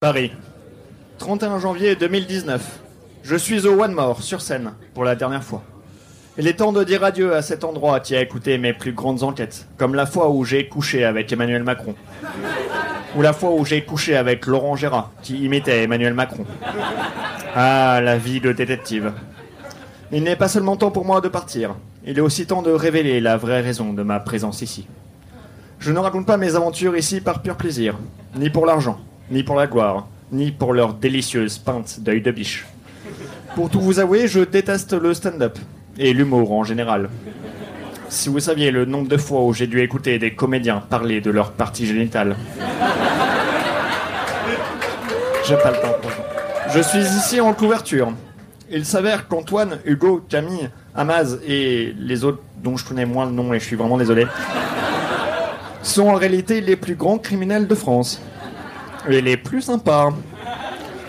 Paris, 31 janvier 2019. Je suis au One More, sur scène, pour la dernière fois. Il est temps de dire adieu à cet endroit qui a écouté mes plus grandes enquêtes, comme la fois où j'ai couché avec Emmanuel Macron. Ou la fois où j'ai couché avec Laurent Gérard, qui imitait Emmanuel Macron. Ah, la vie de détective. Il n'est pas seulement temps pour moi de partir, il est aussi temps de révéler la vraie raison de ma présence ici. Je ne raconte pas mes aventures ici par pur plaisir, ni pour l'argent, ni pour la gloire, ni pour leur délicieuse pinte d'œil de biche. Pour tout vous avouer, je déteste le stand-up, et l'humour en général. Si vous saviez le nombre de fois où j'ai dû écouter des comédiens parler de leur partie génitale. J'ai pas le temps. Je suis ici en couverture. Il s'avère qu'Antoine, Hugo, Camille, Amaz et les autres dont je connais moins le nom et je suis vraiment désolé, sont en réalité les plus grands criminels de France. Et les plus sympas.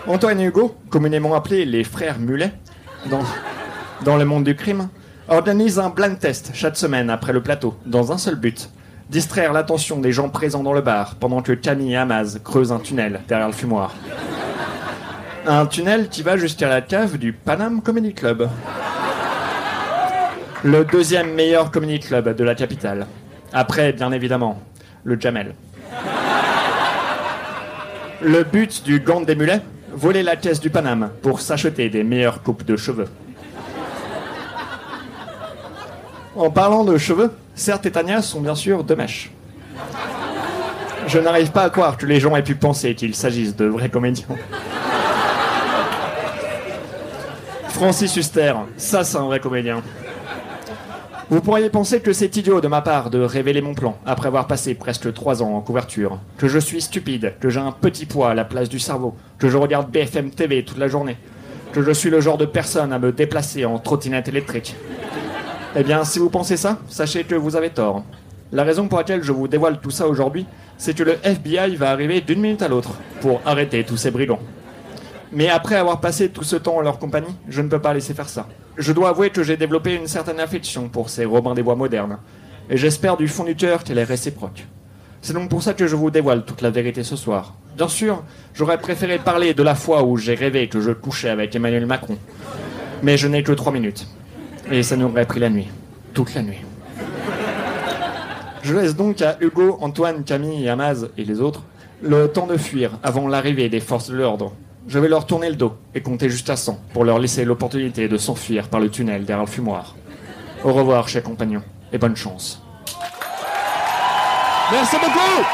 Antoine et Hugo, communément appelés les frères Mulet, dans, dans le monde du crime, organisent un blind test chaque semaine après le plateau, dans un seul but distraire l'attention des gens présents dans le bar pendant que Camille et Amaz creusent un tunnel derrière le fumoir. Un tunnel qui va jusqu'à la cave du Panam Comedy Club. Le deuxième meilleur comedy club de la capitale. Après, bien évidemment, le Jamel. Le but du gant des mulets Voler la caisse du Paname pour s'acheter des meilleures coupes de cheveux. En parlant de cheveux, certes et Tania sont bien sûr deux mèches. Je n'arrive pas à croire que les gens aient pu penser qu'il s'agisse de vrais comédiens. Francis Huster, ça c'est un vrai comédien. Vous pourriez penser que c'est idiot de ma part de révéler mon plan après avoir passé presque trois ans en couverture, que je suis stupide, que j'ai un petit poids à la place du cerveau, que je regarde BFM TV toute la journée, que je suis le genre de personne à me déplacer en trottinette électrique. Eh bien, si vous pensez ça, sachez que vous avez tort. La raison pour laquelle je vous dévoile tout ça aujourd'hui, c'est que le FBI va arriver d'une minute à l'autre pour arrêter tous ces brigands. Mais après avoir passé tout ce temps en leur compagnie, je ne peux pas laisser faire ça. Je dois avouer que j'ai développé une certaine affection pour ces Robins des Bois modernes. Et j'espère du fond du cœur qu'elle est réciproque. C'est donc pour ça que je vous dévoile toute la vérité ce soir. Bien sûr, j'aurais préféré parler de la fois où j'ai rêvé que je couchais avec Emmanuel Macron. Mais je n'ai que trois minutes. Et ça nous aurait pris la nuit. Toute la nuit. Je laisse donc à Hugo, Antoine, Camille, Amaz et les autres le temps de fuir avant l'arrivée des forces de l'ordre je vais leur tourner le dos et compter juste à 100 pour leur laisser l'opportunité de s'enfuir par le tunnel derrière le fumoir. Au revoir, chers compagnons, et bonne chance. Merci beaucoup